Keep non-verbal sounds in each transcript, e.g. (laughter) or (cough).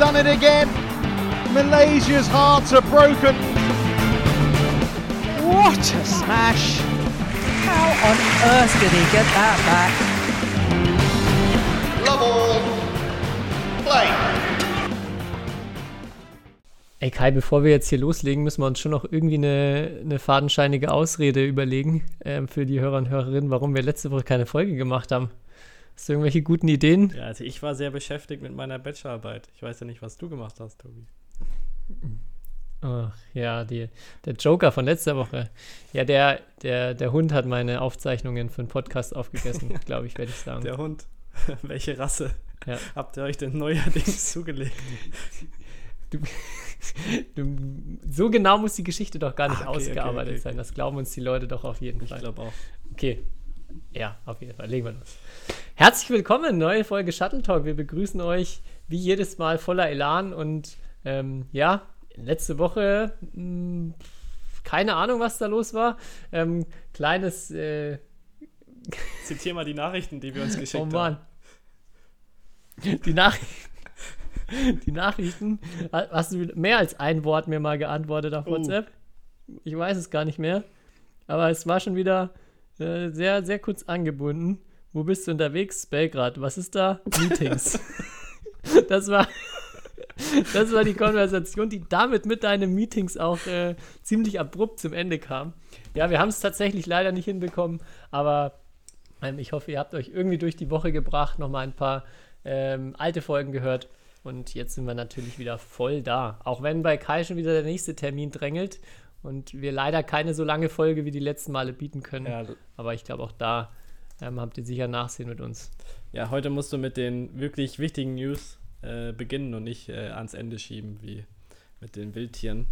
done it again. Malaysia's hearts are broken. What a smash! How on earth did he get that back? Love all. Play. Ey Kai, bevor wir jetzt hier loslegen, müssen wir uns schon noch irgendwie eine, eine fadenscheinige Ausrede überlegen ähm, für die Hörer und Hörerinnen, warum wir letzte Woche keine Folge gemacht haben. Hast du irgendwelche guten Ideen? Ja, also ich war sehr beschäftigt mit meiner Bachelorarbeit. Ich weiß ja nicht, was du gemacht hast, Tobi. Ach ja, die, der Joker von letzter Woche. Ja, der, der, der Hund hat meine Aufzeichnungen für einen Podcast aufgegessen, (laughs) glaube ich, werde ich sagen. Der Hund. (laughs) Welche Rasse Ja. habt ihr euch denn neuerdings (laughs) zugelegt? Du, du, so genau muss die Geschichte doch gar nicht Ah, okay, ausgearbeitet okay, sein. okay. Das glauben uns die Leute doch auf jeden Ich Fall. glaube auch. Okay. Ja, auf jeden Fall. Legen wir los. Herzlich willkommen, neue Folge Shuttle Talk. Wir begrüßen euch wie jedes Mal voller Elan und ähm, ja, letzte Woche mh, keine Ahnung, was da los war. Ähm, kleines, äh, (laughs) Zitier mal die Nachrichten, die wir uns geschickt oh haben. Mann. Die Nachrichten. Die Nachrichten. Ha- Hast du mehr als ein Wort mir mal geantwortet auf Oh. WhatsApp? Ich weiß es gar nicht mehr. Aber es war schon wieder äh, sehr, sehr kurz angebunden. Wo bist du unterwegs? Belgrad. Was ist da? Meetings. (laughs) das war. Das war die Konversation, die damit mit deinen Meetings auch äh, ziemlich abrupt zum Ende kam. Ja, wir haben es tatsächlich leider nicht hinbekommen, aber ähm, ich hoffe, ihr habt euch irgendwie durch die Woche gebracht, nochmal ein paar ähm, alte Folgen gehört. Und jetzt sind wir natürlich wieder voll da. Auch wenn bei Kai schon wieder der nächste Termin drängelt und wir leider keine so lange Folge wie die letzten Male bieten können. Ja, Aber ich glaube, auch da ähm, habt ihr sicher Nachsehen mit uns. ja, heute musst du mit den wirklich wichtigen News äh, beginnen und nicht äh, ans Ende schieben, wie mit den Wildtieren.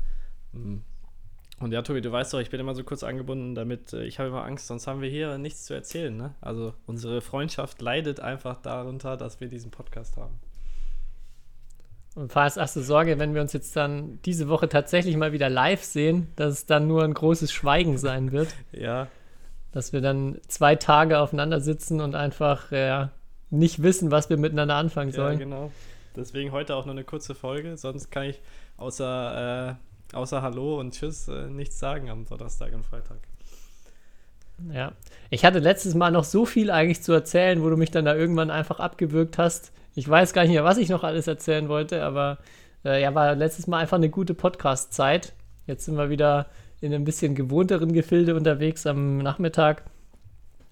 Mhm. Und ja, Tobi, du weißt doch, ich bin immer so kurz angebunden, damit äh, ich habe immer Angst, sonst haben wir hier nichts zu erzählen. Ne? Also unsere Freundschaft leidet einfach darunter, dass wir diesen Podcast haben. Und falls hast du Sorge, wenn wir uns jetzt dann diese Woche tatsächlich mal wieder live sehen, dass es dann nur ein großes Schweigen sein wird. (laughs) Ja, Dass wir dann zwei Tage aufeinander sitzen und einfach äh, nicht wissen, was wir miteinander anfangen ja sollen. genau. Deswegen heute auch nur eine kurze Folge, sonst kann ich außer, äh, außer Hallo und Tschüss äh, nichts sagen am Donnerstag und Freitag. Ja. Ich hatte letztes Mal noch so viel eigentlich zu erzählen, wo du mich dann da irgendwann einfach abgewürgt hast. Ich weiß gar nicht mehr, was ich noch alles erzählen wollte, aber äh, ja, war letztes Mal einfach eine gute Podcast-Zeit. Jetzt sind wir wieder in einem bisschen gewohnteren Gefilde unterwegs am Nachmittag.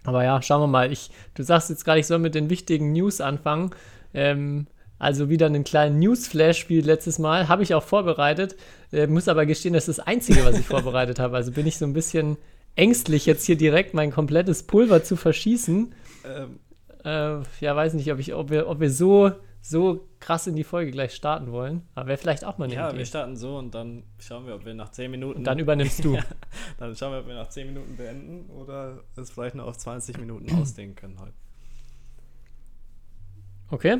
Aber ja, schauen wir mal. Ich, du sagst jetzt gerade, ich soll mit den wichtigen News anfangen. Ähm, also wieder einen kleinen Newsflash wie letztes Mal. Habe ich auch vorbereitet. Äh, muss aber gestehen, das ist das Einzige, was ich (laughs) vorbereitet habe. Also bin ich so ein bisschen ängstlich, jetzt hier direkt mein komplettes Pulver zu verschießen. Ähm, Äh, ja, weiß nicht, ob, ich, ob, wir, ob wir so, so krass in die Folge gleich starten wollen. Aber wäre vielleicht auch mal eine ja, Idee. wir starten so und dann schauen wir, ob wir nach 10 Minuten. Und dann übernimmst du. (laughs) Ja, dann schauen wir, ob wir nach 10 Minuten beenden oder es vielleicht noch auf 20 Minuten (clears throat) ausdehnen können heute. Okay.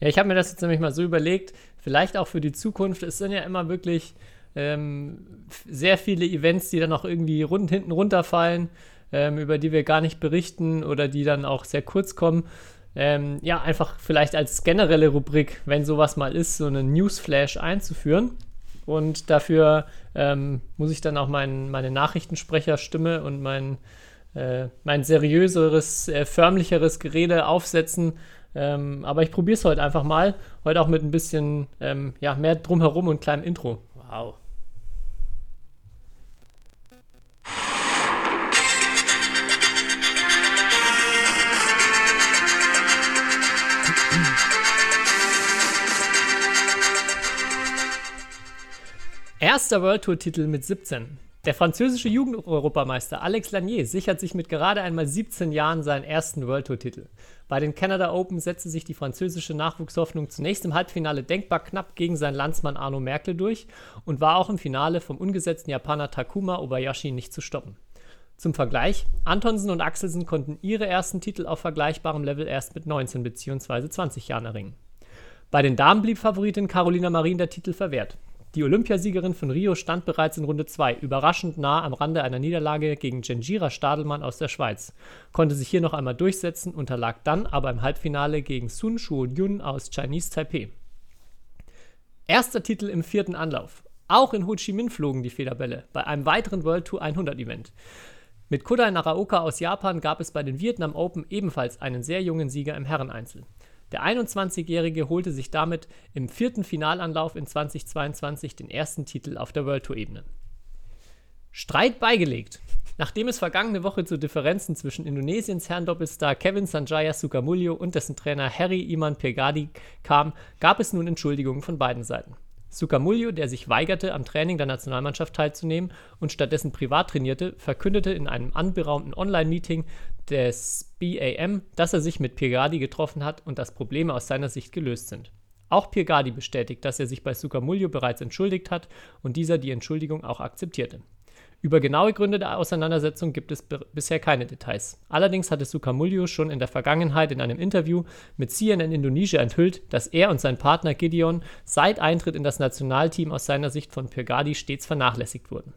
Ja, ich habe mir das jetzt nämlich mal so überlegt, vielleicht auch für die Zukunft. Es sind ja immer wirklich ähm, sehr viele Events, die dann auch irgendwie rund, hinten runterfallen, ähm, über die wir gar nicht berichten oder die dann auch sehr kurz kommen. Ähm, ja, einfach vielleicht als generelle Rubrik, wenn sowas mal ist, so einen Newsflash einzuführen. Und dafür ähm, muss ich dann auch mein, meine Nachrichtensprecherstimme und mein, äh, mein seriöseres, äh, förmlicheres Gerede aufsetzen. Ähm, aber ich probiere es heute einfach mal. Heute auch mit ein bisschen ähm, ja, mehr drumherum und kleinem Intro. Wow. Erster World Tour-Titel mit 17. Der französische Jugendeuropameister Alex Lanier sichert sich mit gerade einmal 17 Jahren seinen ersten World Tour-Titel. Bei den Canada Open setzte sich die französische Nachwuchshoffnung zunächst im Halbfinale denkbar knapp gegen seinen Landsmann Arno Merkel durch und war auch im Finale vom ungesetzten Japaner Takuma Obayashi nicht zu stoppen. Zum Vergleich, Antonsen und Axelsen konnten ihre ersten Titel auf vergleichbarem Level erst mit 19 bzw. 20 Jahren erringen. Bei den Damen blieb Favoritin Carolina Marin der Titel verwehrt. Die Olympiasiegerin von Rio stand bereits in Runde 2 überraschend nah am Rande einer Niederlage gegen Genjira Stadelmann aus der Schweiz, konnte sich hier noch einmal durchsetzen, unterlag dann aber im Halbfinale gegen Sun Shuo-Yun aus Chinese Taipei. Erster Titel im vierten Anlauf. Auch in Ho Chi Minh flogen die Federbälle bei einem weiteren World Tour 100 Event. Mit Kodai Naraoka aus Japan gab es bei den Vietnam Open ebenfalls einen sehr jungen Sieger im Herreneinzel. Der 21-Jährige holte sich damit im vierten Finalanlauf in 2022 den ersten Titel auf der World Tour-Ebene. Streit beigelegt. Nachdem es vergangene Woche zu Differenzen zwischen Indonesiens Herrendoppelstar Kevin Sanjaya Sukamuljo und dessen Trainer Harry Iman Pirgadi kam, gab es nun Entschuldigungen von beiden Seiten. Sukamuljo, der sich weigerte, am Training der Nationalmannschaft teilzunehmen und stattdessen privat trainierte, verkündete in einem anberaumten Online-Meeting des BAM, dass er sich mit Pirgadi getroffen hat und dass Probleme aus seiner Sicht gelöst sind. Auch Pirgadi bestätigt, dass er sich bei Sukamuljo bereits entschuldigt hat und dieser die Entschuldigung auch akzeptierte. Über genaue Gründe der Auseinandersetzung gibt es bisher keine Details. Allerdings hatte Sukamuljo schon in der Vergangenheit in einem Interview mit CNN Indonesia enthüllt, dass er und sein Partner Gideon seit Eintritt in das Nationalteam aus seiner Sicht von Pirgadi stets vernachlässigt wurden.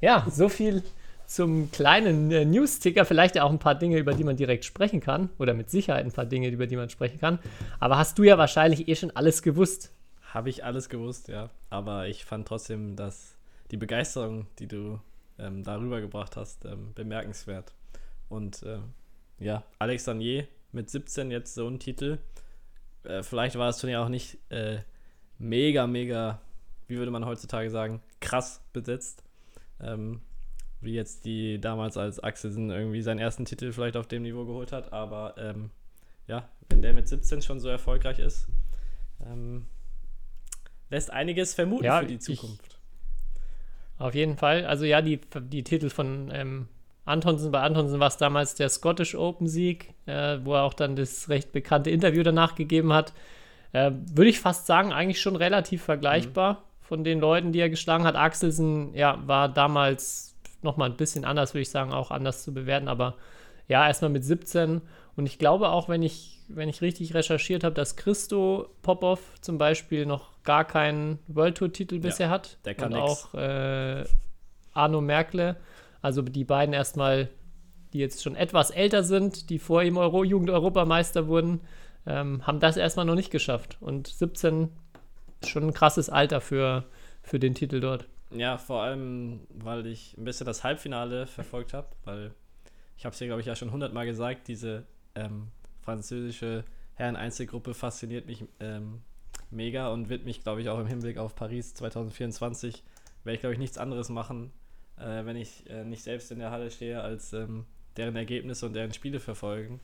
Ja, so viel zum kleinen äh, News-Ticker. Vielleicht auch ein paar Dinge, über die man direkt sprechen kann. Oder mit Sicherheit ein paar Dinge, über die man sprechen kann. Aber hast du ja wahrscheinlich eh schon alles gewusst. Habe ich alles gewusst, ja. Aber ich fand trotzdem, dass die Begeisterung, die du ähm, darüber gebracht hast, ähm, bemerkenswert. Und äh, ja, Alex Danier mit 17 jetzt so ein Titel. Äh, vielleicht war das Turnier auch nicht äh, mega, mega, wie würde man heutzutage sagen, krass besetzt. Ähm, wie jetzt die damals als Axelsen irgendwie seinen ersten Titel vielleicht auf dem Niveau geholt hat. Aber ähm, ja, wenn der mit 17 schon so erfolgreich ist, ähm, lässt einiges vermuten ja, für die Zukunft. Ich, auf jeden Fall. Also ja, die, die Titel von ähm, Antonsen, bei Antonsen war es damals der Scottish Open Sieg, äh, wo er auch dann das recht bekannte Interview danach gegeben hat. Äh, Würde ich fast sagen, eigentlich schon relativ vergleichbar mhm. von den Leuten, die er geschlagen hat. Axelsen, ja, war damals nochmal ein bisschen anders, würde ich sagen, auch anders zu bewerten, aber ja, erstmal mit 17 und ich glaube auch, wenn ich, wenn ich richtig recherchiert habe, dass Christo Popov zum Beispiel noch gar keinen World Tour-Titel ja, bisher hat. Der kann Und nix. auch äh, Arno Merkle. Also die beiden erstmal, die jetzt schon etwas älter sind, die vor ihm Euro Jugend-Europameister wurden, ähm, haben das erstmal noch nicht geschafft. Und 17 ist schon ein krasses Alter für, für den Titel dort. Ja, vor allem, weil ich ein bisschen das Halbfinale verfolgt habe, weil ich habe es hier, glaube ich, ja schon hundertmal gesagt, diese ähm, französische Herren-Einzelgruppe fasziniert mich ähm, mega und wird mich, glaube ich, auch im Hinblick auf Paris 2024, werde ich, glaube ich, nichts anderes machen, äh, wenn ich äh, nicht selbst in der Halle stehe, als ähm, deren Ergebnisse und deren Spiele verfolgen.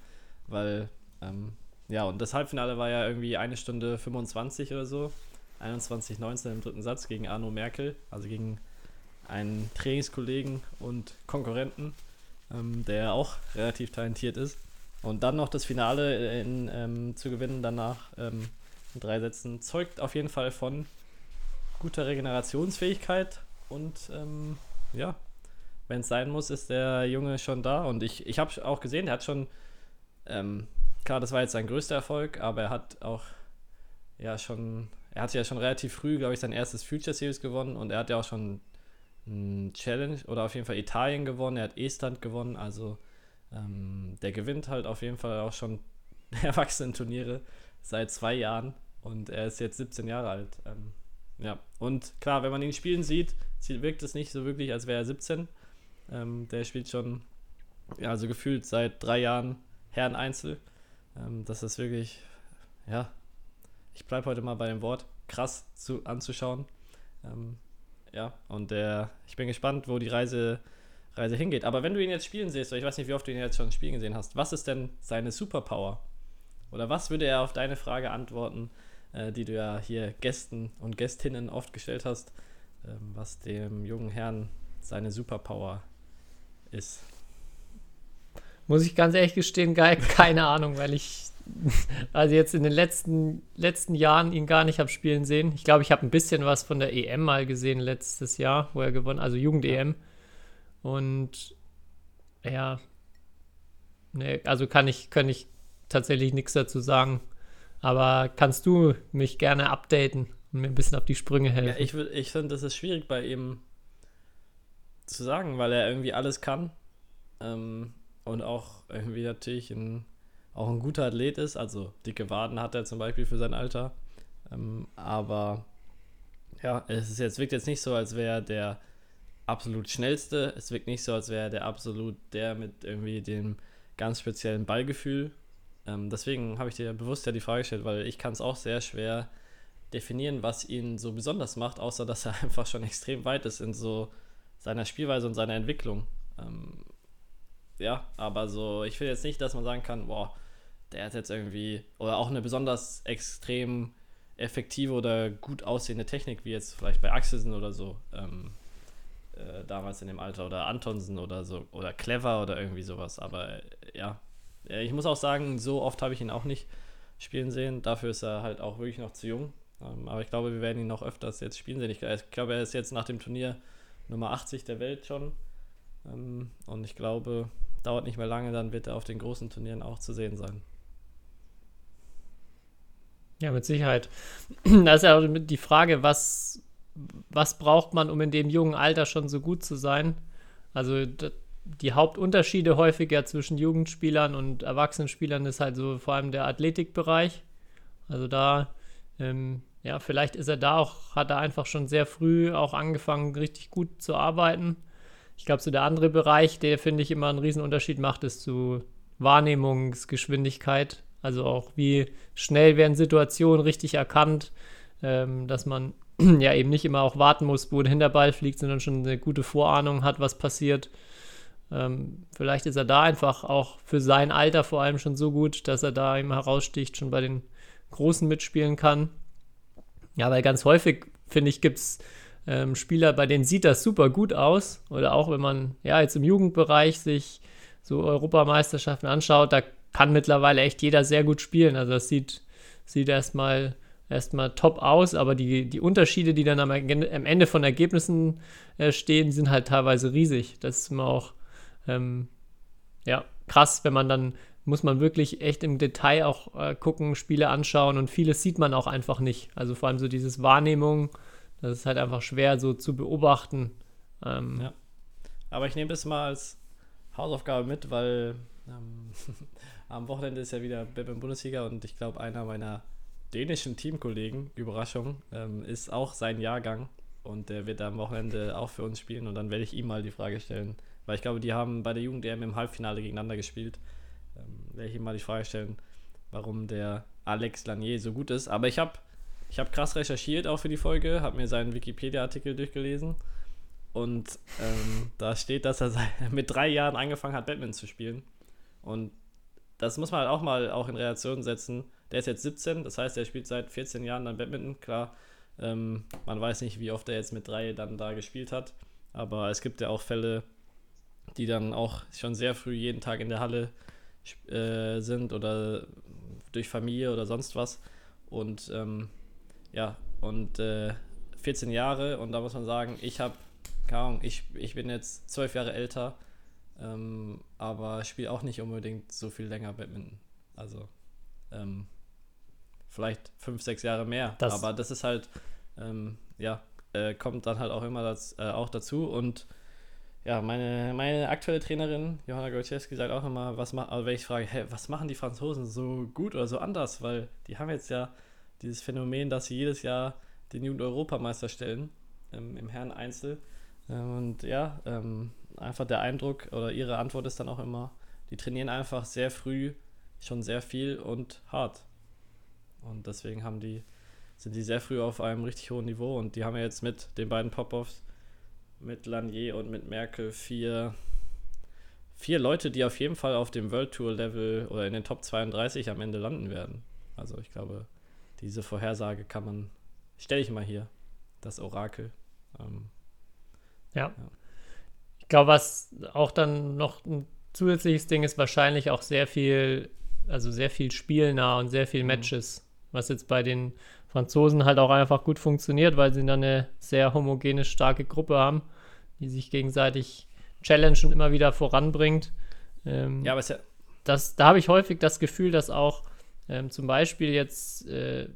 Weil, ähm, ja, und das Halbfinale war ja irgendwie eine Stunde 25 oder so. 21-19 im dritten Satz gegen Arno Merkel, also gegen einen Trainingskollegen und Konkurrenten, ähm, der auch relativ talentiert ist. Und dann noch das Finale in, ähm, zu gewinnen danach ähm, in drei Sätzen zeugt auf jeden Fall von guter Regenerationsfähigkeit und ähm, ja, wenn es sein muss, ist der Junge schon da. Und ich, ich habe auch gesehen, er hat schon, ähm, klar, das war jetzt sein größter Erfolg, aber er hat auch ja schon, er hat ja schon relativ früh, glaube ich, sein erstes Future Series gewonnen und er hat ja auch schon ein Challenge oder auf jeden Fall Italien gewonnen, er hat Estland gewonnen, also ähm, der gewinnt halt auf jeden Fall auch schon (laughs) Erwachsenen-Turniere seit zwei Jahren und er ist jetzt 17 Jahre alt. Ähm, ja, und klar, wenn man ihn spielen sieht, wirkt es nicht so wirklich, als wäre er 17. Ähm, der spielt schon, ja, also gefühlt seit drei Jahren Herren-Einzel. Ähm, das ist wirklich, ja, ich bleibe heute mal bei dem Wort, krass zu, anzuschauen. Ähm, ja, und der, ich bin gespannt, wo die Reise Reise hingeht. Aber wenn du ihn jetzt spielen siehst, oder ich weiß nicht, wie oft du ihn jetzt schon spielen gesehen hast, was ist denn seine Superpower? Oder was würde er auf deine Frage antworten, äh, die du ja hier Gästen und Gästinnen oft gestellt hast, ähm, was dem jungen Herrn seine Superpower ist? Muss ich ganz ehrlich gestehen, geil, keine Ahnung, weil ich (laughs) also jetzt in den letzten, letzten Jahren ihn gar nicht habe spielen sehen. Ich glaube, ich habe ein bisschen was von der EM mal gesehen letztes Jahr, wo er gewonnen, also Jugend-EM. Und ja, ne, also kann ich, kann ich tatsächlich nichts dazu sagen. Aber kannst du mich gerne updaten und mir ein bisschen auf die Sprünge helfen? Ja, ich ich finde, das ist schwierig bei ihm zu sagen, weil er irgendwie alles kann. Ähm, und auch irgendwie natürlich ein, auch ein guter Athlet ist. Also dicke Waden hat er zum Beispiel für sein Alter. Ähm, aber ja, es ist jetzt, wirkt jetzt nicht so, als wäre der absolut schnellste. Es wirkt nicht so, als wäre der absolut der mit irgendwie dem ganz speziellen Ballgefühl. Ähm, deswegen habe ich dir bewusst ja die Frage gestellt, weil ich kann es auch sehr schwer definieren, was ihn so besonders macht, außer dass er (laughs) einfach schon extrem weit ist in so seiner Spielweise und seiner Entwicklung. Ähm, ja, aber so, ich will jetzt nicht, dass man sagen kann, boah, der hat jetzt irgendwie, oder auch eine besonders extrem effektive oder gut aussehende Technik, wie jetzt vielleicht bei Axelsen oder so, ähm, äh, damals in dem Alter, oder Antonsen oder so, oder Clever oder irgendwie sowas. Aber äh, ja, ich muss auch sagen, so oft habe ich ihn auch nicht spielen sehen. Dafür ist er halt auch wirklich noch zu jung. Ähm, aber ich glaube, wir werden ihn noch öfters jetzt spielen sehen. Ich, ich glaube, er ist jetzt nach dem Turnier Nummer 80 der Welt schon. Ähm, und ich glaube, dauert nicht mehr lange, dann wird er auf den großen Turnieren auch zu sehen sein. Ja, mit Sicherheit. (clears throat) Da ist ja auch die Frage, was, was braucht man, um in dem jungen Alter schon so gut zu sein? Also die Hauptunterschiede häufiger zwischen Jugendspielern und Erwachsenenspielern ist halt so vor allem der Athletikbereich. Also da, ähm, ja, vielleicht ist er da auch, hat er einfach schon sehr früh auch angefangen, richtig gut zu arbeiten. Ich glaube, so der andere Bereich, der finde ich immer einen Unterschied macht, ist zu Wahrnehmungsgeschwindigkeit. Also auch wie schnell werden Situationen richtig erkannt, ähm, dass man (clears throat) ja eben nicht immer auch warten muss, wohin der Ball fliegt, sondern schon eine gute Vorahnung hat, was passiert. Ähm, vielleicht ist er da einfach auch für sein Alter vor allem schon so gut, dass er da eben heraussticht, schon bei den Großen mitspielen kann. Ja, weil ganz häufig, finde ich, gibt es ähm, Spieler, bei denen sieht das super gut aus. Oder auch wenn man ja jetzt im Jugendbereich sich so Europameisterschaften anschaut, da kann mittlerweile echt jeder sehr gut spielen. Also das sieht, sieht erstmal erstmal top aus, aber die, die Unterschiede, die dann am, am Ende von Ergebnissen äh, stehen, sind halt teilweise riesig. Das ist immer auch ähm, ja, krass, wenn man dann muss man wirklich echt im Detail auch äh, gucken, Spiele anschauen und vieles sieht man auch einfach nicht. Also vor allem so dieses Wahrnehmung, das ist halt einfach schwer so zu beobachten. Ähm, ja. Aber ich nehme das mal als Hausaufgabe mit, weil ähm, (laughs) am Wochenende ist ja wieder Badminton Bundesliga und ich glaube, einer meiner dänischen Teamkollegen, Überraschung, ähm, ist auch sein Jahrgang und der wird am Wochenende auch für uns spielen und dann werde ich ihm mal die Frage stellen, weil ich glaube, die haben bei der Jugend-EM im Halbfinale gegeneinander gespielt. Ähm, werde ich ihm mal die Frage stellen, warum der Alex Lanier so gut ist. Aber ich habe ich hab krass recherchiert auch für die Folge, habe mir seinen Wikipedia-Artikel durchgelesen. Und ähm, da steht, dass er (laughs) mit drei Jahren angefangen hat, Batman zu spielen. Und das muss man halt auch mal auch in Reaktion setzen. Der ist jetzt 17, das heißt, er spielt seit 14 Jahren dann Badminton. Klar, ähm, man weiß nicht, wie oft er jetzt mit drei dann da gespielt hat. Aber es gibt ja auch Fälle, die dann auch schon sehr früh jeden Tag in der Halle äh, sind oder durch Familie oder sonst was. Und ähm, ja, und äh, 14 Jahre und da muss man sagen, ich habe, keine Ahnung, ich, ich bin jetzt zwölf Jahre älter, ähm, aber spiele auch nicht unbedingt so viel länger Badminton. Also ähm, vielleicht fünf, sechs Jahre mehr. Das aber das ist halt, ähm, ja, äh, kommt dann halt auch immer das, äh, auch dazu und ja, meine, meine aktuelle Trainerin, Johanna Golczewski, sagt auch immer, was ma also wenn ich frage, hey, was machen die Franzosen so gut oder so anders? Weil die haben jetzt ja dieses Phänomen, dass sie jedes Jahr den Jugend-Europameister stellen ähm, im Herren-Einzel. Ähm, und ja, ähm, einfach der Eindruck oder ihre Antwort ist dann auch immer, die trainieren einfach sehr früh schon sehr viel und hart. Und deswegen haben die, sind die sehr früh auf einem richtig hohen Niveau und die haben ja jetzt mit den beiden Pop-Offs mit Lanier und mit Merkel vier, vier Leute, die auf jeden Fall auf dem World Tour Level oder in den Top 32 am Ende landen werden. Also ich glaube, diese Vorhersage kann man, stelle ich mal hier, das Orakel. Ähm, ja. ja. Ich glaube, was auch dann noch ein zusätzliches Ding ist, wahrscheinlich auch sehr viel, also sehr viel spielnah und sehr viel mhm. Matches, was jetzt bei den Franzosen halt auch einfach gut funktioniert, weil sie dann eine sehr homogene, starke Gruppe haben, die sich gegenseitig challenge und immer wieder voranbringt. Ähm, ja, aber es ja das, da habe ich häufig das Gefühl, dass auch ähm, zum Beispiel jetzt äh,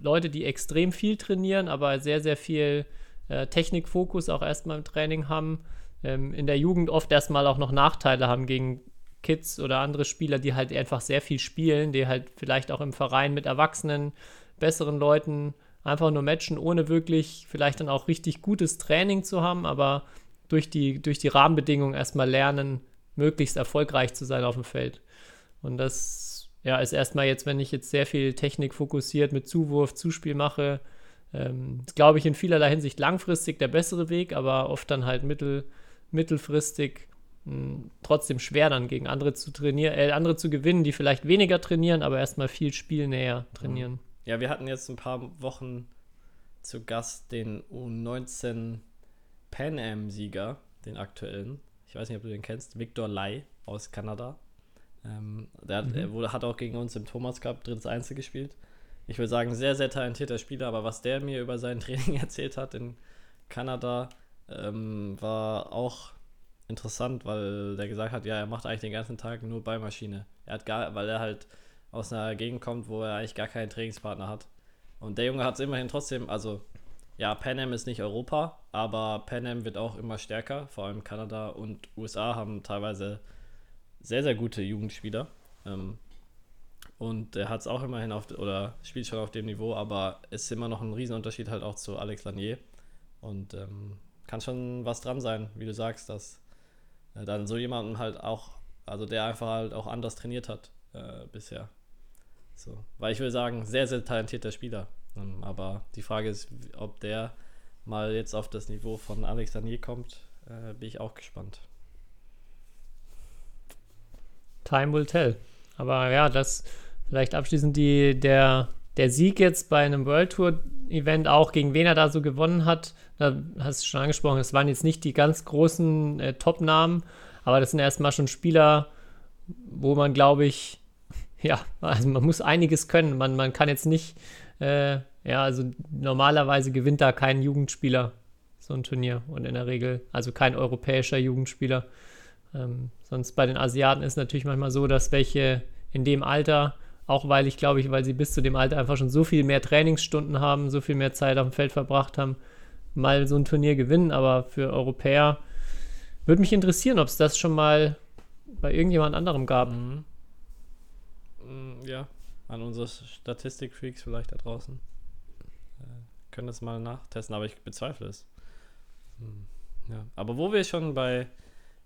Leute, die extrem viel trainieren, aber sehr, sehr viel äh, Technikfokus auch erstmal im Training haben, ähm, in der Jugend oft erstmal auch noch Nachteile haben gegen Kids oder andere Spieler, die halt einfach sehr viel spielen, die halt vielleicht auch im Verein mit Erwachsenen besseren Leuten einfach nur matchen, ohne wirklich vielleicht dann auch richtig gutes Training zu haben, aber durch die, durch die Rahmenbedingungen erstmal lernen, möglichst erfolgreich zu sein auf dem Feld. Und das ja, ist erstmal jetzt, wenn ich jetzt sehr viel Technik fokussiert mit Zuwurf, Zuspiel mache, ähm, glaube ich, in vielerlei Hinsicht langfristig der bessere Weg, aber oft dann halt mittel, mittelfristig mh, hm, trotzdem schwer dann gegen andere zu trainieren, äh, andere zu gewinnen, die vielleicht weniger trainieren, aber erstmal viel spielnäher trainieren. Ja, wir hatten jetzt ein paar Wochen zu Gast den U19 Pan Am-Sieger, den aktuellen. Ich weiß nicht, ob du den kennst, Victor Lai aus Kanada. Ähm, der hat, mhm. wurde, hat auch gegen uns im Thomas Cup drittes Einzel gespielt. Ich würde sagen, sehr, sehr talentierter Spieler, aber was der mir über sein (laughs) Training erzählt hat in Kanada, ähm, war auch interessant, weil der gesagt hat, ja, er macht eigentlich den ganzen Tag nur Ballmaschine. Er hat gar, weil er halt aus einer Gegend kommt, wo er eigentlich gar keinen Trainingspartner hat. Und der Junge hat es immerhin trotzdem, also ja, Pan ist nicht Europa, aber Pan wird auch immer stärker. Vor allem Kanada und USA haben teilweise sehr, sehr gute Jugendspieler. Ähm, und er hat es auch immerhin auf, oder spielt schon auf dem Niveau, aber es ist immer noch ein Riesenunterschied halt auch zu Alex Lanier. Und ähm, kann schon was dran sein, wie du sagst, dass äh, dann so jemanden halt auch, also der einfach halt auch anders trainiert hat äh, bisher. So. Weil ich will sagen, sehr, sehr talentierter Spieler. Ähm, aber die Frage ist, ob der mal jetzt auf das Niveau von Alex Lanier kommt, äh, bin ich auch gespannt. Time will tell. Aber ja, das vielleicht abschließend die, der, der Sieg jetzt bei einem World Tour Event auch, gegen wen er da so gewonnen hat. Da hast du schon angesprochen, es waren jetzt nicht die ganz großen äh, Top-Namen, aber das sind erstmal schon Spieler, wo man, glaube ich, (laughs) ja, also man muss einiges können. Man, man kann jetzt nicht, äh, ja, also normalerweise gewinnt da kein Jugendspieler so ein Turnier und in der Regel, also kein europäischer Jugendspieler. Ähm, sonst bei den Asiaten ist natürlich manchmal so, dass welche in dem Alter, auch weil ich glaube ich, weil sie bis zu dem Alter einfach schon so viel mehr Trainingsstunden haben, so viel mehr Zeit auf dem Feld verbracht haben, mal so ein Turnier gewinnen. Aber für Europäer würde mich interessieren, ob es das schon mal bei irgendjemand anderem gab. Mhm. Mm, ja, an unsere Statistikfreaks vielleicht da draußen. Äh, können das mal nachtesten, aber ich bezweifle es. Hm, ja. Aber wo wir schon bei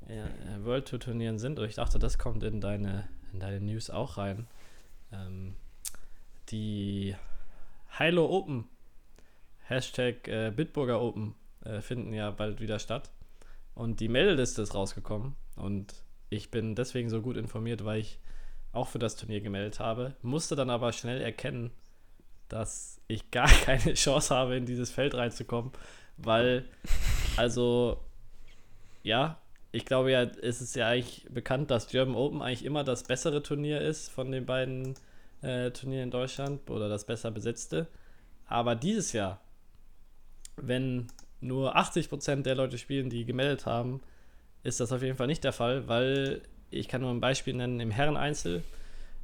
ja, World Tour Turnieren sind, und ich dachte, das kommt in deine, in deine News auch rein. Ähm, die Hilo Open, Hashtag äh, Bitburger Open, äh, finden ja bald wieder statt. Und die Meldeliste ist rausgekommen. Und ich bin deswegen so gut informiert, weil ich auch für das Turnier gemeldet habe, musste dann aber schnell erkennen, dass ich (laughs) gar keine Chance habe, in dieses Feld reinzukommen, weil, also, ja, ich glaube ja, es ist ja eigentlich bekannt, dass German Open eigentlich immer das bessere Turnier ist von den beiden äh, Turnieren in Deutschland oder das besser besetzte. Aber dieses Jahr, wenn nur 80% der Leute spielen, die gemeldet haben, ist das auf jeden Fall nicht der Fall, weil ich kann nur ein Beispiel nennen, im Herren-Einzel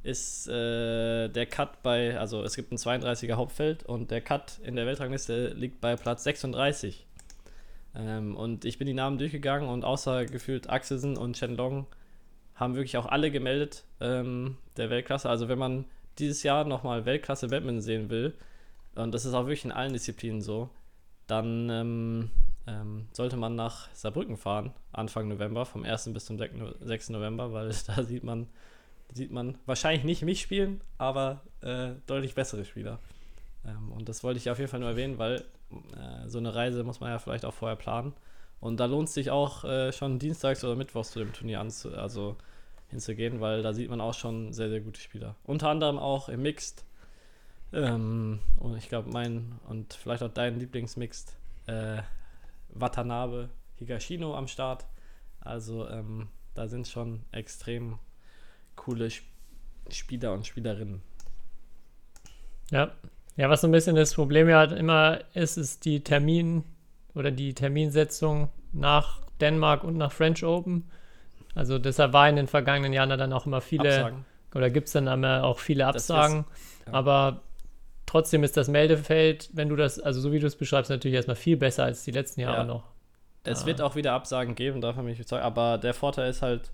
ist äh, der Cut bei, also es gibt ein 32er Hauptfeld und der Cut in der Weltrangliste liegt bei Platz 36. Ähm, und ich bin die Namen durchgegangen und außer gefühlt Axelsen und Chen Long haben wirklich auch alle gemeldet ähm, der Weltklasse. Also wenn man dieses Jahr nochmal Weltklasse Badminton sehen will, und das ist auch wirklich in allen Disziplinen so, dann ähm, ähm, sollte man nach Saarbrücken fahren, Anfang November, vom 1. bis zum 6. November, weil (laughs) da sieht man, sieht man wahrscheinlich nicht mich spielen, aber äh, deutlich bessere Spieler. Ähm, und das wollte ich auf jeden Fall nur erwähnen, weil äh, so eine Reise muss man ja vielleicht auch vorher planen. Und da lohnt es sich auch äh, schon dienstags oder mittwochs zu dem Turnier anzu also hinzugehen, weil da sieht man auch schon sehr, sehr gute Spieler. Unter anderem auch im Mixed. Ähm, und ich glaube, mein und vielleicht auch dein Lieblingsmixed äh, Watanabe Higashino am Start. Also ähm, da sind schon extrem coole Spieler und Spielerinnen. Ja. Ja, was so ein bisschen das Problem ja immer ist, ist die Termin oder die Terminsetzung nach Dänemark und nach French Open. Also deshalb war in den vergangenen Jahren dann auch immer viele Absagen. oder gibt es dann immer auch viele Absagen. Ist, ja. Aber trotzdem ist das Meldefeld, wenn du das, also so wie du es beschreibst, natürlich erstmal viel besser als die letzten Jahre ja. noch. Es wird auch wieder Absagen geben, davon bin ich überzeugt. Aber der Vorteil ist halt,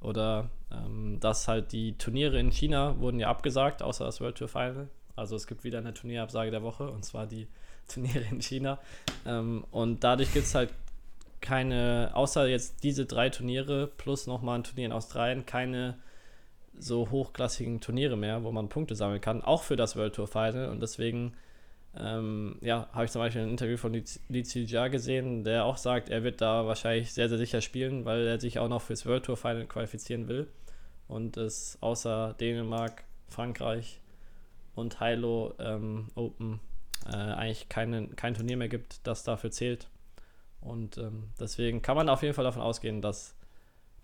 oder ähm, dass halt die Turniere in China wurden ja abgesagt, außer das World Tour Final. Also es gibt wieder eine Turnierabsage der Woche und zwar die (laughs) Turniere in China. Ähm, und dadurch gibt es halt keine, außer jetzt diese drei Turniere plus nochmal ein Turnier in Australien, keine so hochklassigen Turniere mehr, wo man Punkte sammeln kann, auch für das World Tour Final. Und deswegen, ähm, ja, habe ich zum Beispiel ein Interview von Li Jia gesehen, der auch sagt, er wird da wahrscheinlich sehr, sehr sicher spielen, weil er sich auch noch fürs World Tour Final qualifizieren will. Und es außer Dänemark, Frankreich und Hilo ähm, Open äh, eigentlich keine, kein Turnier mehr gibt, das dafür zählt. Und ähm, deswegen kann man auf jeden Fall davon ausgehen, dass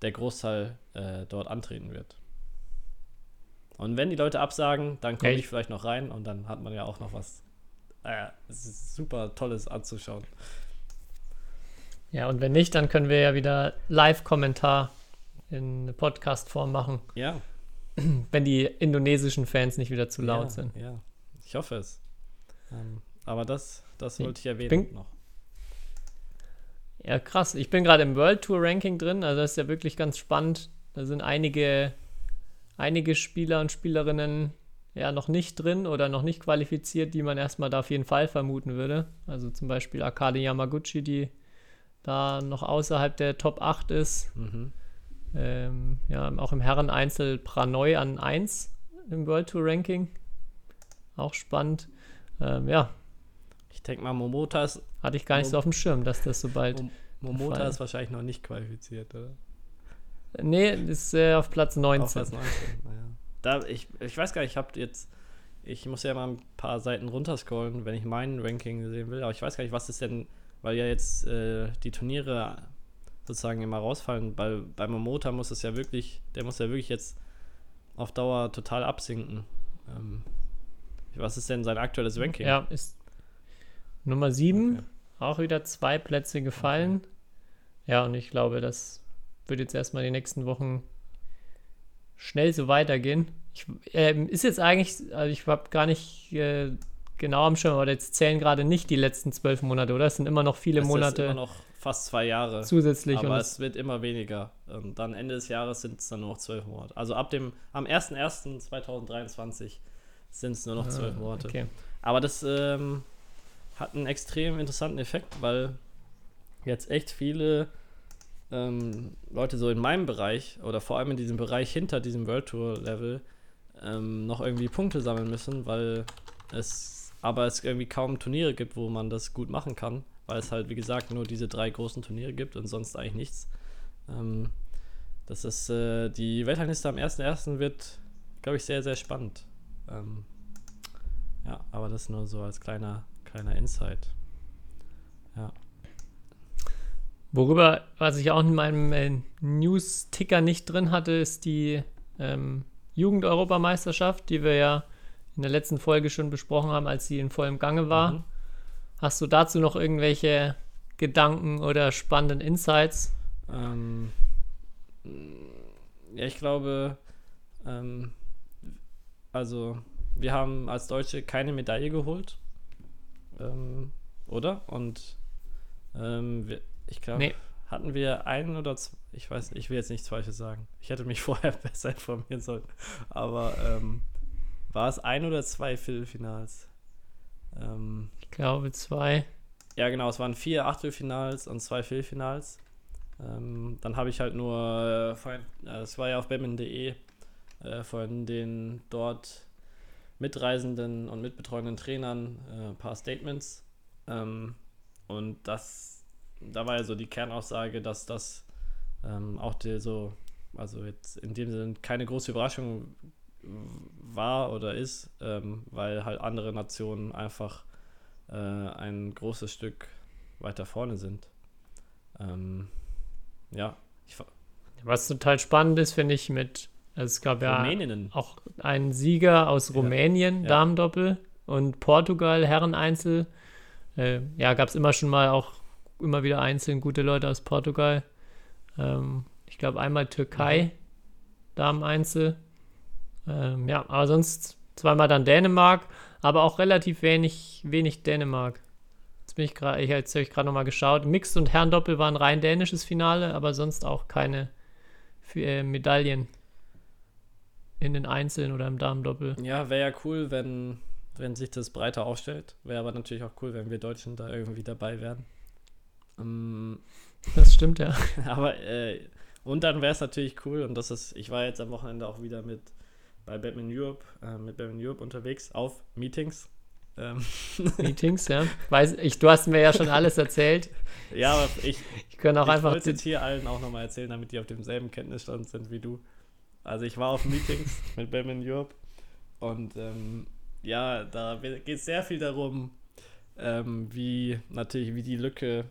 der Großteil äh, dort antreten wird. Und wenn die Leute absagen, dann komme ich vielleicht noch rein und dann hat man ja auch noch was äh, super Tolles anzuschauen. Ja, und wenn nicht, dann können wir ja wieder Live-Kommentar in Podcast-Form machen. Ja. (clears throat) Wenn die indonesischen Fans nicht wieder zu laut ja, sind. Ja, ich hoffe es. Ähm, aber das, das wollte ich erwähnen bin, noch. Ja, krass. Ich bin gerade im World Tour Ranking drin, also das ist ja wirklich ganz spannend. Da sind einige einige Spieler und Spielerinnen ja noch nicht drin oder noch nicht qualifiziert, die man erstmal da auf jeden Fall vermuten würde. Also zum Beispiel Akane Yamaguchi, die da noch außerhalb der Top 8 ist. Mhm. Ähm, ja, auch im Herren-Einzel Pranoy an 1 im World Tour Ranking. Auch spannend. Ähm, ja. Ich denke mal, Momota ist. Hatte ich gar nicht Mom so auf dem Schirm, dass das so bald. Momota ist wahrscheinlich noch nicht qualifiziert, oder? Nee, ist äh, auf Platz 19. Auf Platz 19, naja. Da, ich, ich weiß gar nicht, ich habe jetzt, ich muss ja mal ein paar Seiten runterscrollen, wenn ich meinen Ranking sehen will, aber ich weiß gar nicht, was ist denn, weil ja jetzt äh, die Turniere sozusagen immer rausfallen, weil bei Momota muss es ja wirklich, der muss ja wirklich jetzt auf Dauer total absinken. Ähm, was ist denn sein aktuelles Ranking? Ja, ist Nummer 7, okay. auch wieder zwei Plätze gefallen. Okay. Ja, und ich glaube, dass wird jetzt erstmal die nächsten Wochen schnell so weitergehen. Ich, äh, ist jetzt eigentlich, also ich habe gar nicht äh, genau am Schirm, aber jetzt zählen gerade nicht die letzten zwölf Monate, oder? Es sind immer noch viele es Monate. Ist immer noch fast zwei Jahre. Zusätzlich. Aber es wird immer weniger. Und dann Ende des Jahres sind es dann nur noch zwölf Monate. Also ab dem, am 01.01.2023 sind es nur noch zwölf ah, Monate. Okay. Aber das ähm, hat einen extrem interessanten Effekt, weil jetzt echt viele ähm, Leute so in meinem Bereich oder vor allem in diesem Bereich hinter diesem World Tour Level ähm, noch irgendwie Punkte sammeln müssen, weil es aber es irgendwie kaum Turniere gibt, wo man das gut machen kann, weil es halt wie gesagt nur diese drei großen Turniere gibt und sonst eigentlich nichts. Ähm, das ist äh, die Weltrangliste am 1.1. wird, glaube ich, sehr, sehr spannend. Ähm, ja, aber das nur so als kleiner, kleiner Insight. Ja. Worüber, was ich auch in meinem äh, News-Ticker nicht drin hatte, ist die ähm, Jugend-Europameisterschaft, die wir ja in der letzten Folge schon besprochen haben, als sie in vollem Gange war. Mhm. Hast du dazu noch irgendwelche Gedanken oder spannenden Insights? Ähm, ja, ich glaube, ähm, also wir haben als Deutsche keine Medaille geholt, ähm, oder? Und ähm, wir, ich glaube, nee. hatten wir einen oder zwei, ich weiß, ich will jetzt nichts Falsches sagen. Ich hätte mich (laughs) vorher besser informieren sollen. Aber ähm, war es ein oder zwei Viertelfinals? Ähm, ich glaube zwei. Ja, genau, es waren vier Achtelfinals und zwei Viertelfinals. Ähm, dann habe ich halt nur, äh, äh, es war ja auf badminton.de, äh, von den dort mitreisenden und mitbetreuenden Trainern äh, ein paar Statements. Ähm, und das da war ja so die Kernaussage, dass das ähm, auch die so, also jetzt in dem Sinne keine große Überraschung war oder ist, ähm, weil halt andere Nationen einfach äh, ein großes Stück weiter vorne sind. Ähm, ja. Ich, Was total spannend ist, finde ich, mit, es gab ja auch einen Sieger aus Rumänien, ja. Damendoppel, und Portugal, Herreneinzel. Äh, ja, gab es immer schon mal auch immer wieder einzeln gute Leute aus Portugal. Ähm, ich glaube einmal Türkei, mhm. Damen-Einzel. Ähm, ja, aber sonst zweimal dann Dänemark, aber auch relativ wenig, wenig Dänemark. Jetzt bin ich gerade, ich habe euch gerade nochmal geschaut. Mixed und Herrendoppel waren rein dänisches Finale, aber sonst auch keine für, äh, Medaillen in den Einzeln oder im Damendoppel. Ja, wäre ja cool, wenn wenn sich das breiter aufstellt. Wäre aber natürlich auch cool, wenn wir Deutschen da irgendwie dabei wären. Ähm, Das stimmt, ja. (laughs) aber äh, und dann wäre es natürlich cool, und das ist, ich war jetzt am Wochenende auch wieder mit bei Batman Europe, äh, mit Batman Europe unterwegs auf Meetings. Ähm, (laughs) Meetings, ja. Weiß ich, du hast mir ja schon alles erzählt. (laughs) ja, aber ich, Ich kann auch ich einfach. wollte es jetzt hier allen auch nochmal erzählen, damit die auf demselben Kenntnisstand sind wie du. Also ich war auf Meetings (laughs) mit Batman Europe und ähm, ja, da geht es sehr viel darum, ähm, wie natürlich wie die Lücke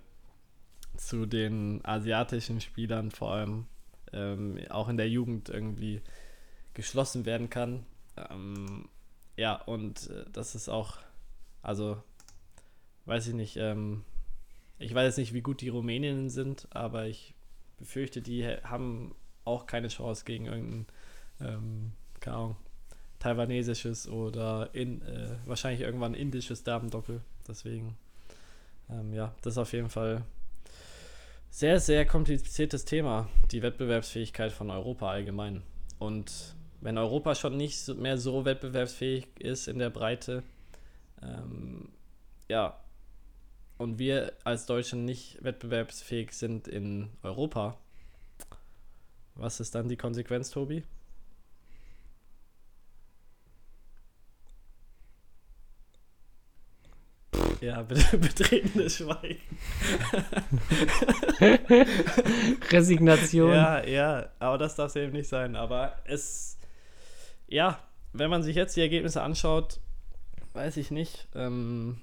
zu den asiatischen Spielern vor allem ähm, auch in der Jugend irgendwie geschlossen werden kann. Ähm, ja, und äh, das ist auch, also weiß ich nicht, ähm, ich weiß jetzt nicht, wie gut die Rumäninnen sind, aber ich befürchte, die haben auch keine Chance gegen irgendein, ähm, keine Ahnung, taiwanesisches oder in, äh, wahrscheinlich irgendwann indisches Damendoppel. Deswegen, ähm, ja, das ist auf jeden Fall sehr, sehr kompliziertes Thema, die Wettbewerbsfähigkeit von Europa allgemein. Und wenn Europa schon nicht mehr so wettbewerbsfähig ist in der Breite, ähm, ja, und wir als Deutschland nicht wettbewerbsfähig sind in Europa, was ist dann die Konsequenz, Tobi? Ja, (laughs) betretenes Schweigen. (laughs) Resignation. Ja, ja, aber das darf es eben nicht sein. Aber es, ja, wenn man sich jetzt die Ergebnisse anschaut, weiß ich nicht, ähm,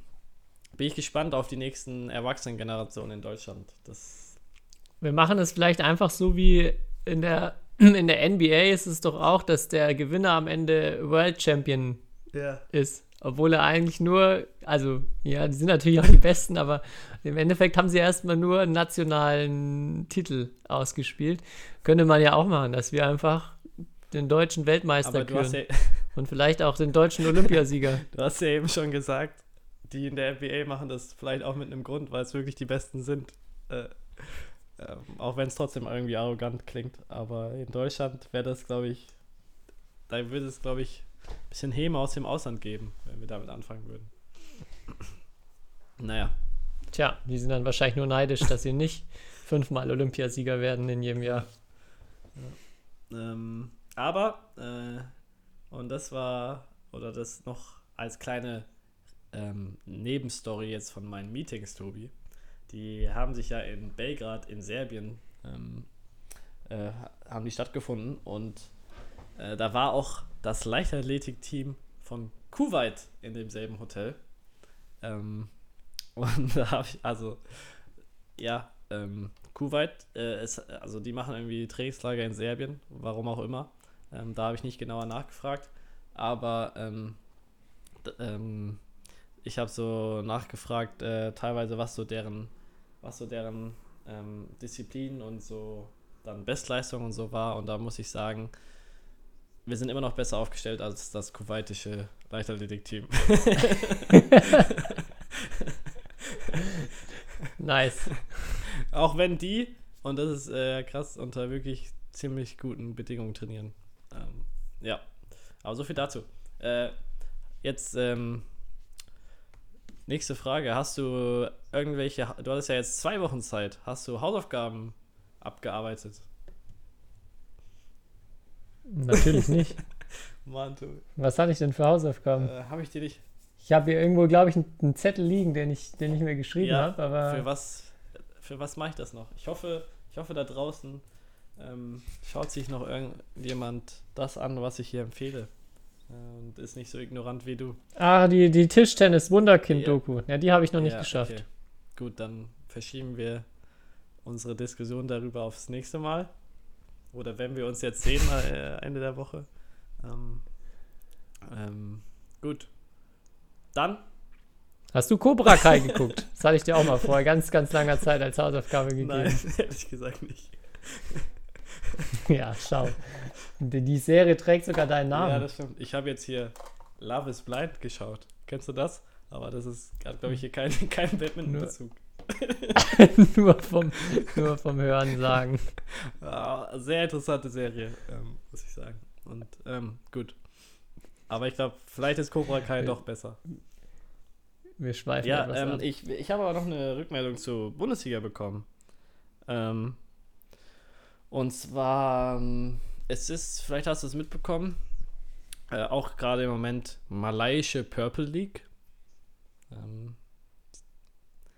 bin ich gespannt auf die nächsten Erwachsenengenerationen in Deutschland. Das, Wir machen es vielleicht einfach so wie in der, (clears throat) in der NBA ist es doch auch, dass der Gewinner am Ende World Champion ja. ist. Obwohl er eigentlich nur, also ja, die sind natürlich auch die Besten, aber im Endeffekt haben sie erstmal nur einen nationalen Titel ausgespielt. Könnte man ja auch machen, dass wir einfach den deutschen Weltmeister küren ja, und vielleicht auch den deutschen Olympiasieger. (laughs) du hast ja eben schon gesagt, die in der NBA machen das vielleicht auch mit einem Grund, weil es wirklich die Besten sind. Äh, ähm, auch wenn es trotzdem irgendwie arrogant klingt. Aber in Deutschland wäre das, glaube ich, da würde es, glaube ich, ein bisschen Häme aus dem Ausland geben, wenn wir damit anfangen würden. Naja, Tja, die sind dann wahrscheinlich nur neidisch, dass sie nicht fünfmal Olympiasieger werden in jedem Jahr. Ähm, aber, äh, und das war, oder das noch als kleine ähm, Nebenstory jetzt von meinen Meetings, Tobi. Die haben sich ja in Belgrad in Serbien, ähm, äh, haben die stattgefunden und äh, da war auch das Leichtathletikteam von Kuwait in demselben Hotel. Ähm, (laughs) und da habe ich, also, ja, ähm, Kuwait, äh, ist, also die machen irgendwie Trainingslager in Serbien, warum auch immer. Ähm, da habe ich nicht genauer nachgefragt. Aber ähm, ähm, ich habe so nachgefragt, äh, teilweise was so deren, was so deren ähm, Disziplin und so dann Bestleistung und so war. Und da muss ich sagen, wir sind immer noch besser aufgestellt als das kuwaitische Leichtathletikteam. (laughs) Nice. Auch wenn die, und das ist äh, krass, unter wirklich ziemlich guten Bedingungen trainieren. Ähm, ja, aber so viel dazu. Äh, jetzt, ähm, nächste Frage. Hast du irgendwelche, du hattest ja jetzt zwei Wochen Zeit, hast du Hausaufgaben abgearbeitet? Natürlich nicht. (laughs) Mann, du, Was hatte ich denn für Hausaufgaben? äh, habe ich dir nicht. Ich habe hier irgendwo, glaube ich, einen, Zettel liegen, den ich, den ich mir geschrieben Ja, habe, aber Für was, für was mache ich das noch? Ich hoffe, ich hoffe da draußen ähm, schaut sich noch irgendjemand das an, was ich hier empfehle. Äh, Und ist nicht so ignorant wie du. ah, die, die Tischtennis-Wunderkind-Doku. Ja, die habe ich noch nicht Ja, geschafft. okay. Gut, dann verschieben wir unsere Diskussion darüber aufs nächste Mal. Oder wenn wir uns jetzt sehen, äh, Ende der Woche. Ähm, ähm, gut. Dann, Hast du Cobra Kai geguckt? Das hatte ich dir auch mal vor ganz, ganz langer Zeit als Hausaufgabe gegeben. nein, (laughs) ehrlich gesagt nicht. (laughs) Ja, schau. Die, Serie trägt sogar deinen Ja, Namen. das stimmt. Ich habe jetzt hier Love is Blind geschaut. Kennst du das? Aber das ist, glaube ich, hier kein, (laughs) kein Badminton-Bezug. (laughs) nur, vom, nur vom Hören sagen. Ah, sehr interessante Serie, ähm, muss ich sagen. Und ähm, gut. Aber ich glaube, vielleicht ist Cobra Kai doch besser. Wir schweifen Ja, etwas ähm, ab. ich, ich habe aber noch eine Rückmeldung zur Bundesliga bekommen. Ähm, und zwar, ähm, es ist, vielleicht hast du es mitbekommen, äh, auch gerade im Moment malaiische Purple League. Ähm,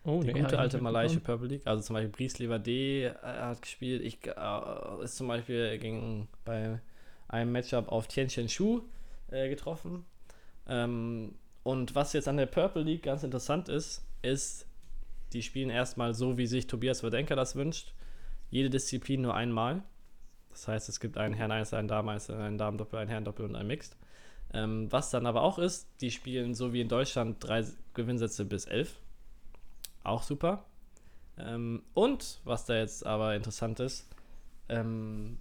oh, die nee, gute alte malaiische. Purple League. Also zum Beispiel Brieslever D äh, hat gespielt. Ich äh, ist zum Beispiel gegen, bei einem Matchup auf Tianchen Shu äh, getroffen. Ähm, und was jetzt an der Purple League ganz interessant ist, ist, die spielen erstmal so, wie sich Tobias Wadenka das wünscht. Jede Disziplin nur einmal. Das heißt, es gibt einen Herrn Einzel, einen Damen Einzel, einen Damen-Doppel, einen Herrn-Doppel und einen Mixed. Ähm, was dann aber auch ist, die spielen so wie in Deutschland drei Gewinnsätze bis elf. Auch super. Ähm, und was da jetzt aber interessant ist, ähm,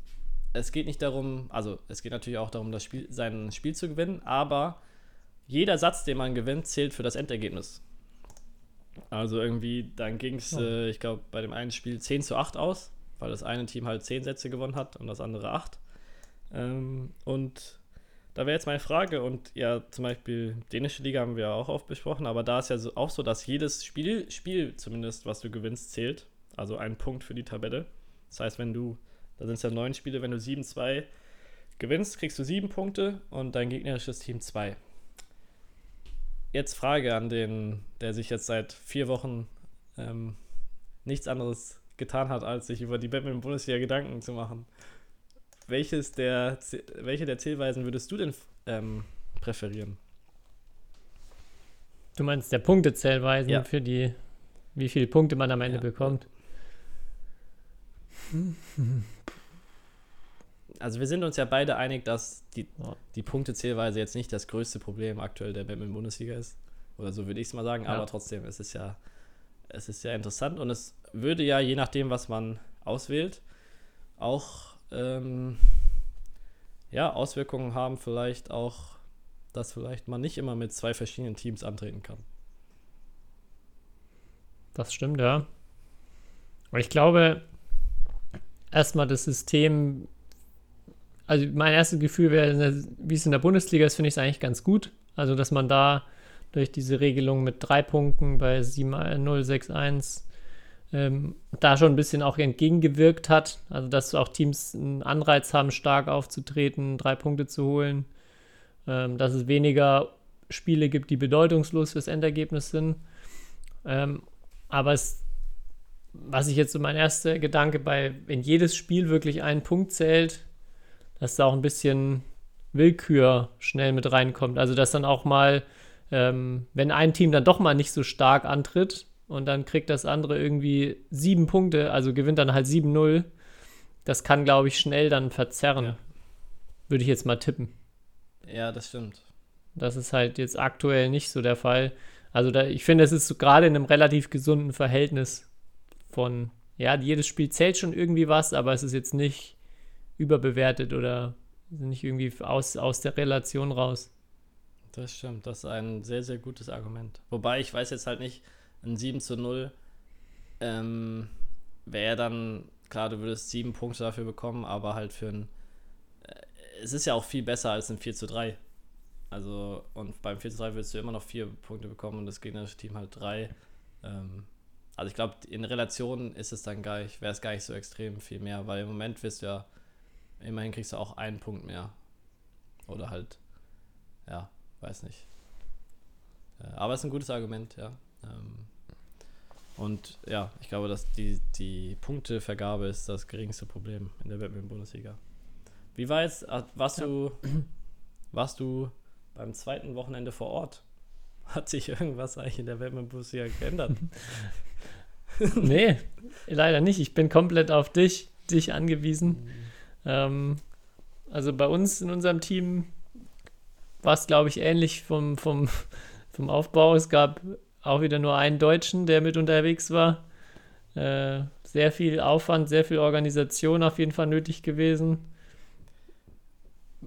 es geht nicht darum, also es geht natürlich auch darum, das Spiel, sein Spiel zu gewinnen, aber jeder Satz, den man gewinnt, zählt für das Endergebnis. Also irgendwie, dann ging es, äh, ich glaube, bei dem einen Spiel 10 zu 8 aus, weil das eine Team halt 10 Sätze gewonnen hat und das andere 8. Ähm, und da wäre jetzt meine Frage, und ja, zum Beispiel dänische Liga haben wir ja auch oft besprochen, aber da ist ja so, auch so, dass jedes Spiel, Spiel zumindest, was du gewinnst, zählt. Also ein Punkt für die Tabelle. Das heißt, wenn du, da sind es ja neun Spiele, wenn du 7-2 gewinnst, kriegst du sieben Punkte und dein gegnerisches Team zwei. Jetzt Frage an den, der sich jetzt seit vier Wochen ähm, nichts anderes getan hat, als sich über die Batman-Bundesliga Gedanken zu machen. Welches der, welche der Zählweisen würdest du denn ähm, präferieren? Du meinst der Punktezählweisen Ja. für die, wie viele Punkte man am Ende Ja. bekommt? (laughs) Also wir sind uns ja beide einig, dass die, Ja. die Punktezählweise jetzt nicht das größte Problem aktuell der Batman-Bundesliga ist. Oder so würde ich es mal sagen, aber trotzdem, es ist ja, es ist ja interessant und es würde ja, je nachdem, was man auswählt, auch ähm, ja, Auswirkungen haben, vielleicht auch, dass vielleicht man nicht immer mit zwei verschiedenen Teams antreten kann. Das stimmt, ja. Aber ich glaube, erstmal das System, also mein erstes Gefühl wäre, wie es in der Bundesliga ist, finde ich es eigentlich ganz gut. Also, dass man da durch diese Regelung mit drei Punkten bei 7-0, 6-1 ähm, da schon ein bisschen auch entgegengewirkt hat. Also, dass auch Teams einen Anreiz haben, stark aufzutreten, drei Punkte zu holen. Ähm, dass es weniger Spiele gibt, die bedeutungslos fürs Endergebnis sind. Ähm, aber es, was ich jetzt so mein erster Gedanke bei, wenn jedes Spiel wirklich einen Punkt zählt, dass da auch ein bisschen Willkür schnell mit reinkommt. Also, dass dann auch mal, ähm, wenn ein Team dann doch mal nicht so stark antritt und dann kriegt das andere irgendwie sieben Punkte, also gewinnt dann halt 7-0, das kann, glaube ich, schnell dann verzerren. Ja. Würde ich jetzt mal tippen. Ja, das stimmt. Das ist halt jetzt aktuell nicht so der Fall. Also da, ich finde, es ist so gerade in einem relativ gesunden Verhältnis von, ja, jedes Spiel zählt schon irgendwie was, aber es ist jetzt nicht überbewertet oder nicht irgendwie aus, aus der Relation raus. Das stimmt, das ist ein sehr, sehr gutes Argument. Wobei ich weiß jetzt halt nicht, ein 7 zu 0 ähm, wäre dann, klar, du würdest sieben Punkte dafür bekommen, aber halt für ein, äh, es ist ja auch viel besser als ein 4 zu 3. Also, und beim 4 zu 3 würdest du immer noch vier Punkte bekommen und das gegnerische Team halt drei. Ähm, also ich glaube, in Relation ist es dann gar nicht, wäre es gar nicht so extrem viel mehr, weil im Moment wirst du ja, immerhin kriegst du auch einen Punkt mehr. Oder halt, ja, weiß nicht. Äh, Aber es ist ein gutes Argument, ja. Ähm, Und ja, ich glaube, dass die, die Punktevergabe ist das geringste Problem in der Batman-Bundesliga. Wie war jetzt, ah, warst du, warst du beim zweiten Wochenende vor Ort? (laughs) Hat sich irgendwas eigentlich in der Batman-Bundesliga geändert? (laughs) nee, leider nicht. Ich bin komplett auf dich, dich angewiesen. Ähm, also bei uns in unserem Team war es, glaube ich, ähnlich vom, vom, (laughs) vom Aufbau. Es gab auch wieder nur einen Deutschen, der mit unterwegs war. Äh, sehr viel Aufwand, sehr viel Organisation auf jeden Fall nötig gewesen.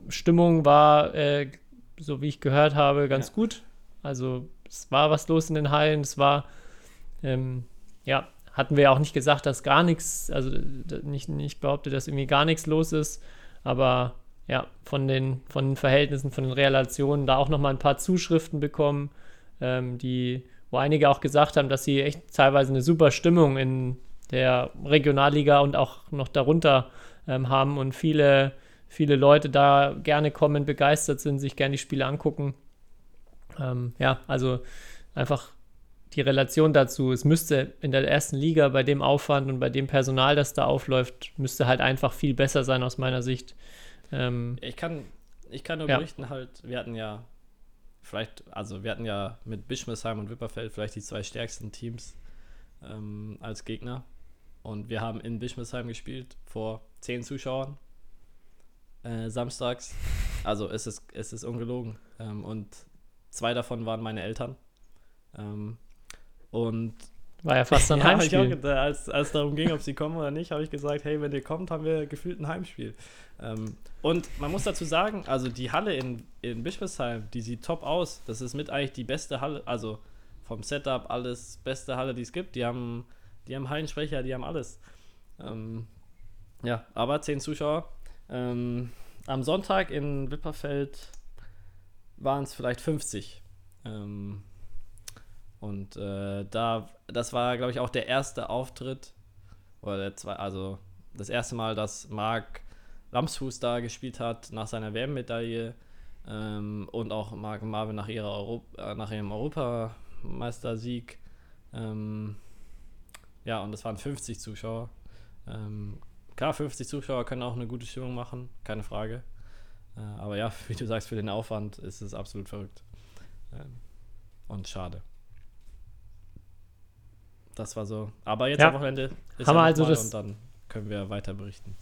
Stimmung war, äh, so wie ich gehört habe, ganz Ja. gut. Also es war was los in den Hallen. Es war, ähm, ja, hatten wir auch nicht gesagt, dass gar nichts, also nicht, nicht behauptet, dass irgendwie gar nichts los ist. Aber ja, von den, von den Verhältnissen, von den Relationen da auch nochmal ein paar Zuschriften bekommen, ähm, die, wo einige auch gesagt haben, dass sie echt teilweise eine super Stimmung in der Regionalliga und auch noch darunter ähm, haben und viele, viele Leute da gerne kommen, begeistert sind, sich gerne die Spiele angucken. Ähm, ja, also einfach die Relation dazu, es müsste in der ersten Liga bei dem Aufwand und bei dem Personal, das da aufläuft, müsste halt einfach viel besser sein aus meiner Sicht. Ähm, Ich kann, ich kann nur Ja. berichten, halt, wir hatten ja vielleicht, also wir hatten ja mit Bischmesheim und Wipperfeld vielleicht die zwei stärksten Teams ähm, als Gegner. Und wir haben in Bischmesheim gespielt vor zehn Zuschauern äh, samstags. Also es ist, es ist ungelogen. Ähm, und zwei davon waren meine Eltern. Ähm, und war ja fast ein ja, hab ich auch Heimspiel. gedacht, als als darum ging, ob sie kommen oder nicht, habe ich gesagt, hey, wenn ihr kommt, haben wir gefühlt ein Heimspiel. Ähm, und man muss dazu sagen, also die Halle in, in Bischofsheim, die sieht top aus. Das ist mit eigentlich die beste Halle, also vom Setup alles beste Halle, die es gibt. Die haben, die haben Hallensprecher, die haben alles. Ähm, ja, aber zehn Zuschauer. Ähm, am Sonntag in Wipperfeld waren es vielleicht 50. Ähm, und äh, da, das war, glaube ich, auch der erste Auftritt, oder der zwei, also das erste Mal, dass Marc Lamsfuß da gespielt hat nach seiner WM-Medaille ähm, und auch Marc Marvin nach, ihrer Europ äh, nach ihrem Europameistersieg. Ähm, ja, und das waren 50 Zuschauer. Ähm, klar, 50 Zuschauer können auch eine gute Stimmung machen, keine Frage. Äh, aber ja, (laughs) wie du sagst, für den Aufwand ist es absolut verrückt. Ähm, und schade. Das war so. Aber jetzt Ja. am Wochenende ist Haben ja wir also das- und dann können wir weiter berichten.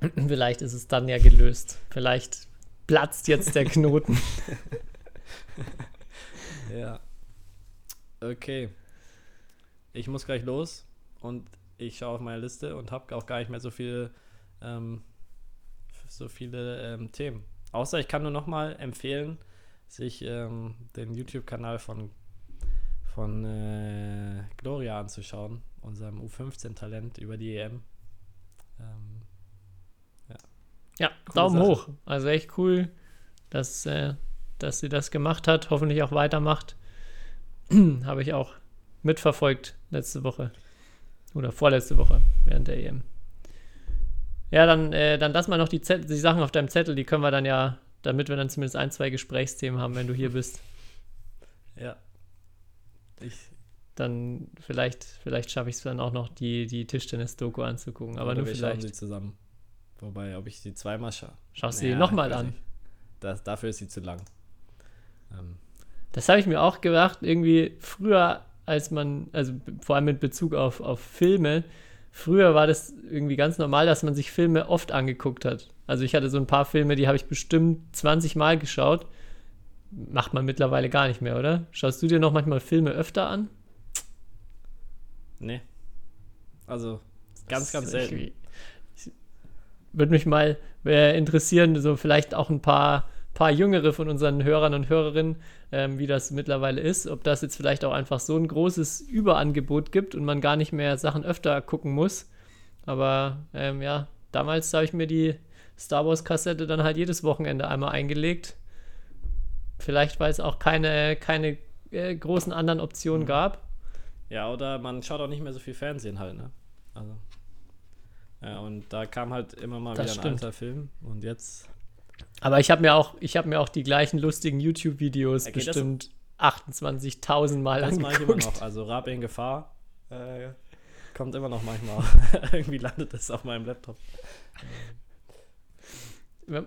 (clears throat) Vielleicht ist es dann ja gelöst. Vielleicht platzt jetzt der Knoten. (laughs) (laughs) Ja. Okay. Ich muss gleich los und ich schaue auf meine Liste und habe auch gar nicht mehr so viele, ähm, so viele ähm, Themen. Außer ich kann nur noch mal empfehlen, sich ähm, den YouTube-Kanal von, von äh, Gloria anzuschauen, unserem U15-Talent über die EM. Ähm, Ja, Coole Daumen Sache. hoch. Also echt cool, dass, äh, dass sie das gemacht hat, hoffentlich auch weitermacht. (clears throat) Habe ich auch mitverfolgt letzte Woche. Oder vorletzte Woche während der EM. Ja, dann, äh, dann lass mal noch die, Zettel, die Sachen auf deinem Zettel, die können wir dann ja, damit wir dann zumindest ein, zwei Gesprächsthemen haben, wenn du hier bist. ja. Ich, Dann vielleicht, vielleicht schaffe ich es dann auch noch, die, die Tischtennis-Doku anzugucken. Aber oder nur wir schauen vielleicht. sie zusammen. Wobei, ob ich sie zweimal schaue. Schaust du Ja, sie nochmal an. nicht. Das, dafür ist sie zu lang. Ähm, Das habe ich mir auch gedacht, irgendwie früher, als man, also vor allem mit Bezug auf, auf Filme, früher war das irgendwie ganz normal, dass man sich Filme oft angeguckt hat. Also ich hatte so ein paar Filme, die habe ich bestimmt 20 Mal geschaut. Macht man mittlerweile gar nicht mehr, oder? Schaust du dir noch manchmal Filme öfter an? nee. Also, ganz, ganz selten. würde mich mal äh, interessieren, so vielleicht auch ein paar, paar Jüngere von unseren Hörern und Hörerinnen, ähm, wie das mittlerweile ist. Ob das jetzt vielleicht auch einfach so ein großes Überangebot gibt und man gar nicht mehr Sachen öfter gucken muss. Aber ähm, ja, damals habe ich mir die Star Wars-Kassette dann halt jedes Wochenende einmal eingelegt. Vielleicht, weil es auch keine, keine äh, großen anderen Optionen Mhm. gab. Ja, oder man schaut auch nicht mehr so viel Fernsehen halt, ne? Also. Ja, und da kam halt immer mal Das wieder ein stimmt. alter Film. Und jetzt. Aber ich habe mir auch, ich habe mir auch die gleichen lustigen YouTube-Videos Okay, das- bestimmt 28.000 Mal Das mache ich immer angeguckt. noch. Also Rab in Gefahr. Äh, kommt immer noch manchmal. (laughs) (laughs) Irgendwie landet es auf meinem Laptop.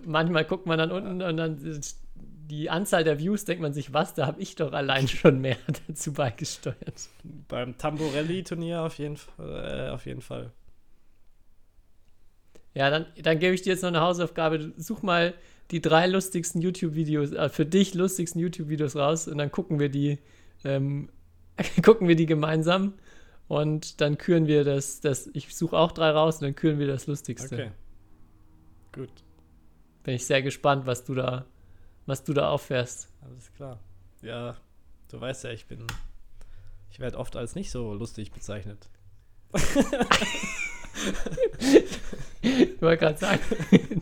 Manchmal guckt man dann unten und dann die Anzahl der Views denkt man sich, was, da habe ich doch allein (laughs) schon mehr (laughs) dazu beigesteuert. Beim Tamborelli-Turnier auf jeden Fall. Äh, auf jeden Fall. Ja, dann, dann gebe ich dir jetzt noch eine Hausaufgabe. Such mal die drei lustigsten YouTube-Videos, äh, für dich lustigsten YouTube-Videos raus und dann gucken wir die, ähm, (laughs) gucken wir die gemeinsam und dann küren wir das, das ich suche auch drei raus und dann küren wir das Lustigste. Okay. Gut. Bin ich sehr gespannt, was du da, was du da auffährst. Alles klar. Ja, du weißt ja, ich bin. Ich werde oft als nicht so lustig bezeichnet. Ich wollte gerade sagen, (laughs)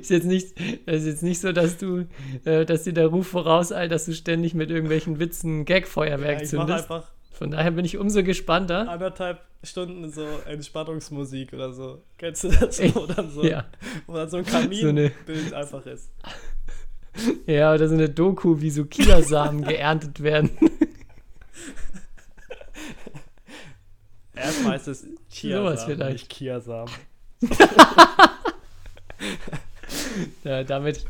ist jetzt nicht, ist jetzt nicht so, dass du, äh, dass dir der Ruf vorauseilt, dass du ständig mit irgendwelchen Witzen Gag-Feuerwerk mache zündest. einfach Von daher bin ich umso gespannter. anderthalb Stunden so Entspannungsmusik oder so. Kennst du das? Wo dann so, Ja. wo dann so ein So Kaminbild einfach ist. (laughs) Ja, oder so eine Doku, wie so Kiasamen (laughs) geerntet werden. (laughs) Erstmal ist es Chiasamen, vielleicht. nicht Kiasamen. Ja, damit,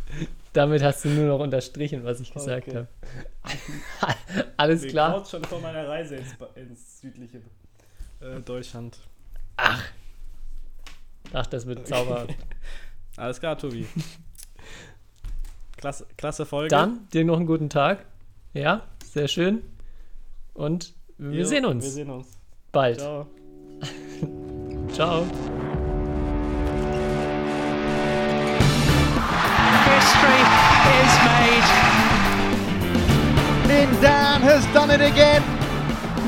damit hast du nur noch unterstrichen, was ich gesagt Okay. habe. Alles Mir klar. graut's schon vor meiner Reise ins, ins südliche äh, Deutschland. Ach, das wird Zauber. Alles klar, Tobi. Klasse, klasse Folge. Dann dir noch einen guten Tag. Ja, sehr schön. Und wir Jo, sehen Wir uns sehen uns. bald. Ciao. (laughs) Ciao. History is made. Lin Dan has done it again.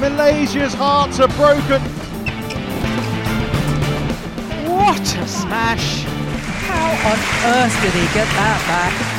Malaysia's hearts are broken. What a smash! How on earth did he get that back?